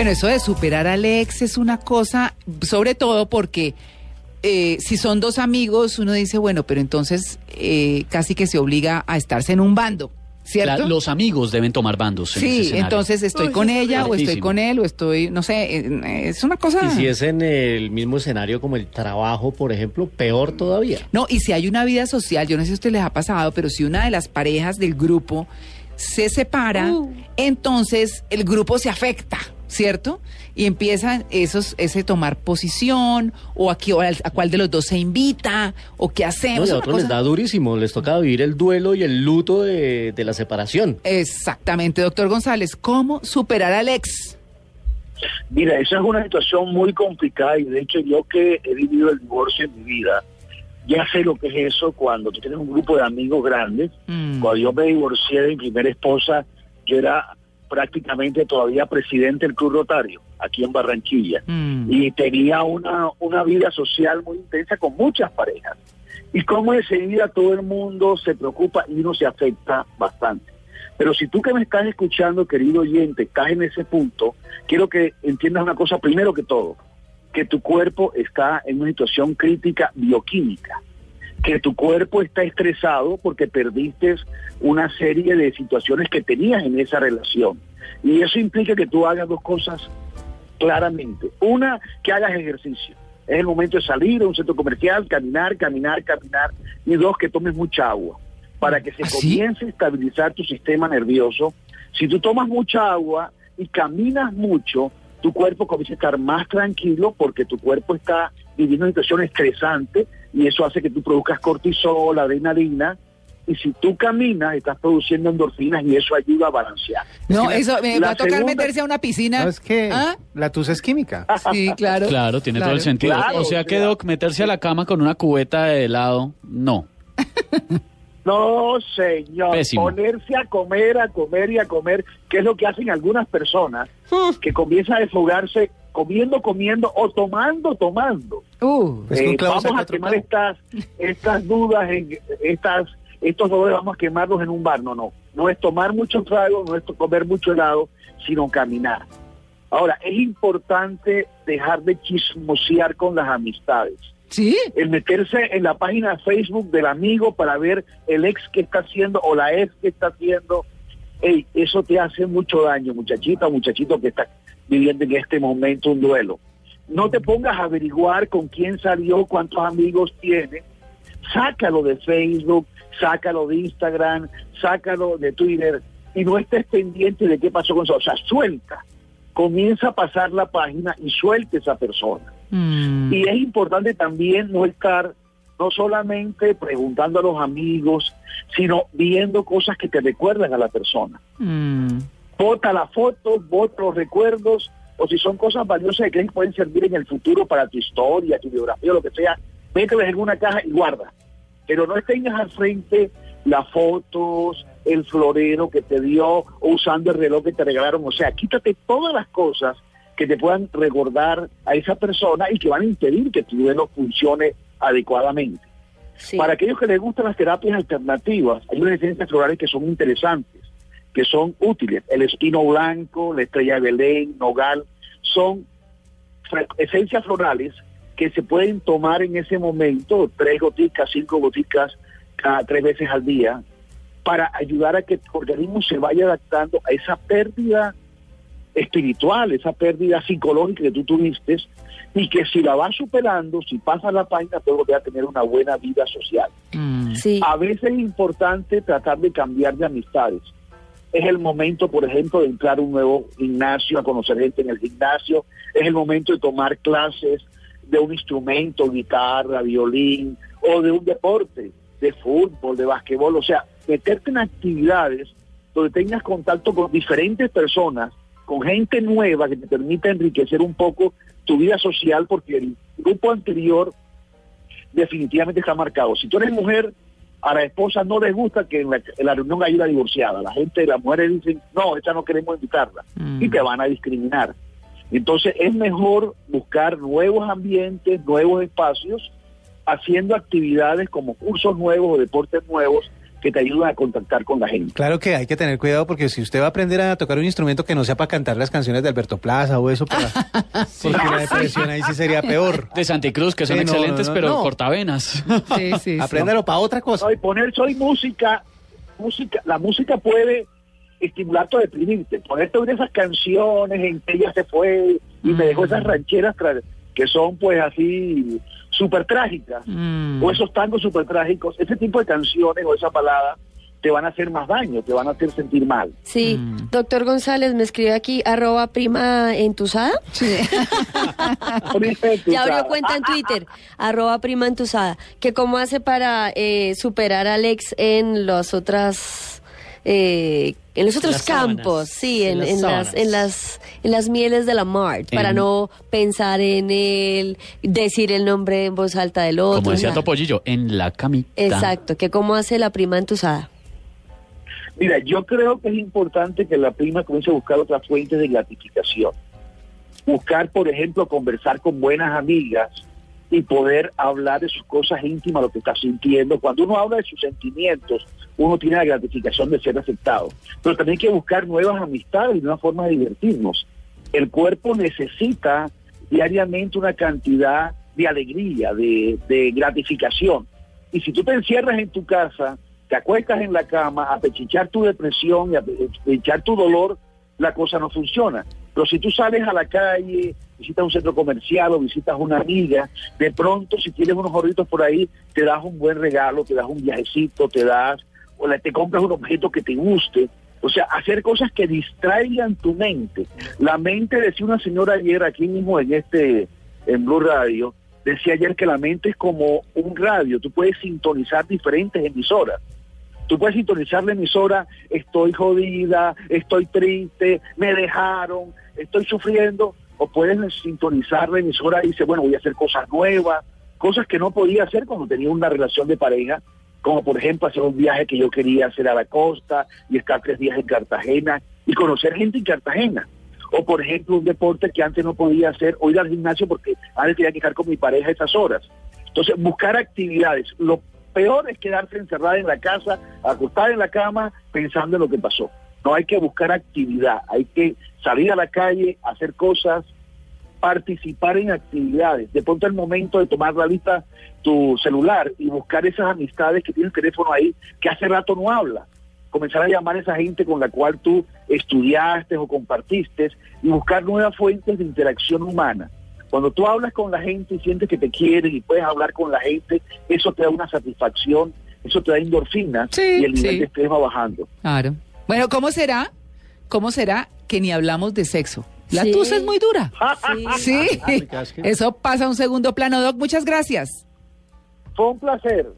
Bueno, eso de superar al ex es una cosa, sobre todo porque eh, si son dos amigos, uno dice, bueno, pero entonces eh, casi que se obliga a estarse en un bando. ¿Cierto? La- los amigos deben tomar bandos. en ese sí, entonces estoy Uy, con ella o estoy con él o estoy, no sé, es una cosa... Y si es en el mismo escenario como el trabajo, por ejemplo, peor todavía. No, y si hay una vida social, yo no sé si a usted les ha pasado, pero si una de las parejas del grupo se separa, entonces el grupo se afecta, ¿cierto? Y empiezan esos, ese tomar posición, o a, qué- o al- a cuál de los dos se invita, o qué No, hacemos. y a otros les da durísimo, les toca vivir el duelo y el luto de, de la separación. Exactamente, doctor González, ¿cómo superar al ex? Mira, esa es una situación muy complicada y de hecho yo que he vivido el divorcio en mi vida, ya sé lo que es eso cuando tú tienes un grupo de amigos grandes. Mm. Cuando yo me divorcié de mi primera esposa, yo era prácticamente todavía presidente del Club Rotario, aquí en Barranquilla. Mm. Y tenía una, una vida social muy intensa con muchas parejas. Y como enseguida todo el mundo se preocupa y uno se afecta bastante. Pero si tú que me estás escuchando, querido oyente, estás en ese punto, quiero que entiendas una cosa primero que todo, que tu cuerpo está en una situación crítica bioquímica, que tu cuerpo está estresado porque perdiste una serie de situaciones que tenías en esa relación. Y eso implica que tú hagas dos cosas claramente. Una, que hagas ejercicio. Es el momento de salir a un centro comercial, caminar, caminar, caminar. Y dos, que tomes mucha agua para que se ¿Ah, comience a estabilizar tu sistema nervioso. Si tú tomas mucha agua y caminas mucho, tu cuerpo comienza a estar más tranquilo porque tu cuerpo está viviendo una situación estresante y eso hace que tú produzcas cortisol, adrenalina. Y si tú caminas, estás produciendo endorfinas y eso ayuda a balancear. No, eso me la va a tocar segunda- meterse a una piscina. No, es que ¿Ah? la tusa es química. Sí, claro. Claro, tiene todo el sentido. Claro, o sea que, claro. Doc, meterse a la cama con una cubeta de helado, no. No, señor. Pésimo. Ponerse a comer, a comer y a comer, que es lo que hacen algunas personas que comienzan a desfogarse comiendo, comiendo o tomando, tomando. Uh, Pues Eh, vamos a quemar estas, estas dudas, en, estas, estos dolores vamos a quemarlos en un bar. No, no. No es tomar mucho trago, no es comer mucho helado, sino caminar. Ahora, es importante dejar de chismosear con las amistades sí. el meterse en la página Facebook del amigo para ver el ex que está haciendo o la ex que está haciendo, ey, eso te hace mucho daño, muchachita o muchachito que está viviendo en este momento un duelo. No te pongas a averiguar con quién salió, cuántos amigos tiene. Sácalo de Facebook, sácalo de Instagram, sácalo de Twitter y no estés pendiente de qué pasó con eso. O sea, suelta. Comienza a pasar la página y suelte esa persona. Mm. Y es importante también no estar no solamente preguntando a los amigos, sino viendo cosas que te recuerdan a la persona. Mm. Bota la foto, bota los recuerdos, o si son cosas valiosas que crees que pueden servir en el futuro para tu historia, tu biografía, lo que sea, mételas en una caja y guarda. Pero no tengas al frente las fotos, el florero que te dio, o usando el reloj que te regalaron. O sea, quítate todas las cosas que te puedan recordar a esa persona y que van a impedir que tu duelo funcione adecuadamente. Sí. Para aquellos que les gustan las terapias alternativas, hay unas esencias florales que son interesantes, que son útiles. El espino blanco, la estrella de Belén, nogal, son esencias florales que se pueden tomar en ese momento, tres goticas, cinco goticas, cada tres veces al día, para ayudar a que tu organismo se vaya adaptando a esa pérdida espiritual, esa pérdida psicológica que tú tuviste, y que si la vas superando, si pasas la página, puedes volver a tener una buena vida social. Mm. Sí. A veces es importante tratar de cambiar de amistades. Es el momento, por ejemplo, de entrar a un nuevo gimnasio, a conocer gente en el gimnasio. Es el momento de tomar clases de un instrumento, guitarra, violín, o de un deporte, de fútbol, de basquetbol. O sea, meterte en actividades donde tengas contacto con diferentes personas, con gente nueva que te permita enriquecer un poco tu vida social, porque el grupo anterior definitivamente está marcado. Si tú eres mujer, a la esposa no les gusta que en la, en la reunión haya una divorciada. La gente, las mujeres dicen, no, esta no queremos invitarla. Mm. Y te van a discriminar. Entonces es mejor buscar nuevos ambientes, nuevos espacios, haciendo actividades como cursos nuevos o deportes nuevos que te ayudan a contactar con la gente. Claro que hay que tener cuidado porque si usted va a aprender a tocar un instrumento que no sea para cantar las canciones de Alberto Plaza o eso, para, porque la depresión ahí sí sería peor. De Santicruz, que son Sí, no, excelentes, no, no, pero no. cortavenas. Sí, sí, sí. Apréndalo para otra cosa. No, y poner soy música, música, la música puede estimularte a deprimirte, ponerte una de esas canciones en que ella se fue y me dejó esas rancheras tra- que son pues así súper trágicas, Mm. o esos tangos súper trágicos, ese tipo de canciones o esa balada te van a hacer más daño, te van a hacer sentir mal. Sí, Mm. doctor González me escribe aquí, arroba prima entusada. Ya abrió cuenta en Twitter, arroba prima entusada. Que cómo hace para eh, superar a Alex en los otras... eh, en los otros Las sábanas. campos, sí, en, En las en las, en las en las mieles de la Mart, para no pensar en él, decir el nombre en voz alta del otro. Como decía. Topollillo, en la camita. Exacto, que cómo hace la prima entusada. Mira, yo creo que es importante que la prima comience a buscar otras fuentes de gratificación. Buscar, por ejemplo, conversar con buenas amigas y poder hablar de sus cosas íntimas, lo que está sintiendo. Cuando uno habla de sus sentimientos, uno tiene la gratificación de ser aceptado. Pero también hay que buscar nuevas amistades y nuevas formas de divertirnos. El cuerpo necesita diariamente una cantidad de alegría, de, gratificación. Y si tú te encierras en tu casa, te acuestas en la cama a pechichar tu depresión y a pechar tu dolor, la cosa no funciona. Pero si tú sales a la calle, visitas un centro comercial o visitas una amiga, de pronto si tienes unos gorritos por ahí, te das un buen regalo, te das un viajecito, te das, o te compras un objeto que te guste. O sea, hacer cosas que distraigan tu mente. La mente, decía una señora ayer aquí mismo en este, en Blue Radio, decía ayer que la mente es como un radio, tú puedes sintonizar diferentes emisoras. Tú puedes sintonizar la emisora, estoy jodida, estoy triste, me dejaron, estoy sufriendo, o puedes sintonizar la emisora y dice, bueno, voy a hacer cosas nuevas, cosas que no podía hacer cuando tenía una relación de pareja, como por ejemplo hacer un viaje que yo quería hacer a la costa y estar tres días en Cartagena y conocer gente en Cartagena. O por ejemplo un deporte que antes no podía hacer, o ir al gimnasio porque antes tenía que estar con mi pareja esas horas. Entonces, buscar actividades. Lo peor es quedarse encerrada en la casa, acostada en la cama, pensando en lo que pasó. No hay que buscar actividad, hay que salir a la calle, hacer cosas, participar en actividades. De pronto el momento de tomar la lista tu celular y buscar esas amistades que tiene el teléfono ahí, que hace rato no habla. Comenzar a llamar a esa gente con la cual tú estudiaste o compartiste y buscar nuevas fuentes de interacción humana. Cuando tú hablas con la gente y sientes que te quieren y puedes hablar con la gente, eso te da una satisfacción, eso te da endorfinas Sí, y el nivel sí. de estrés va bajando. Claro. Bueno, ¿cómo será? ¿Cómo será que ni hablamos de sexo? La Sí. tusa es muy dura. Sí. Sí. Ah, Eso pasa a un segundo plano, Doc. Muchas gracias. Fue un placer.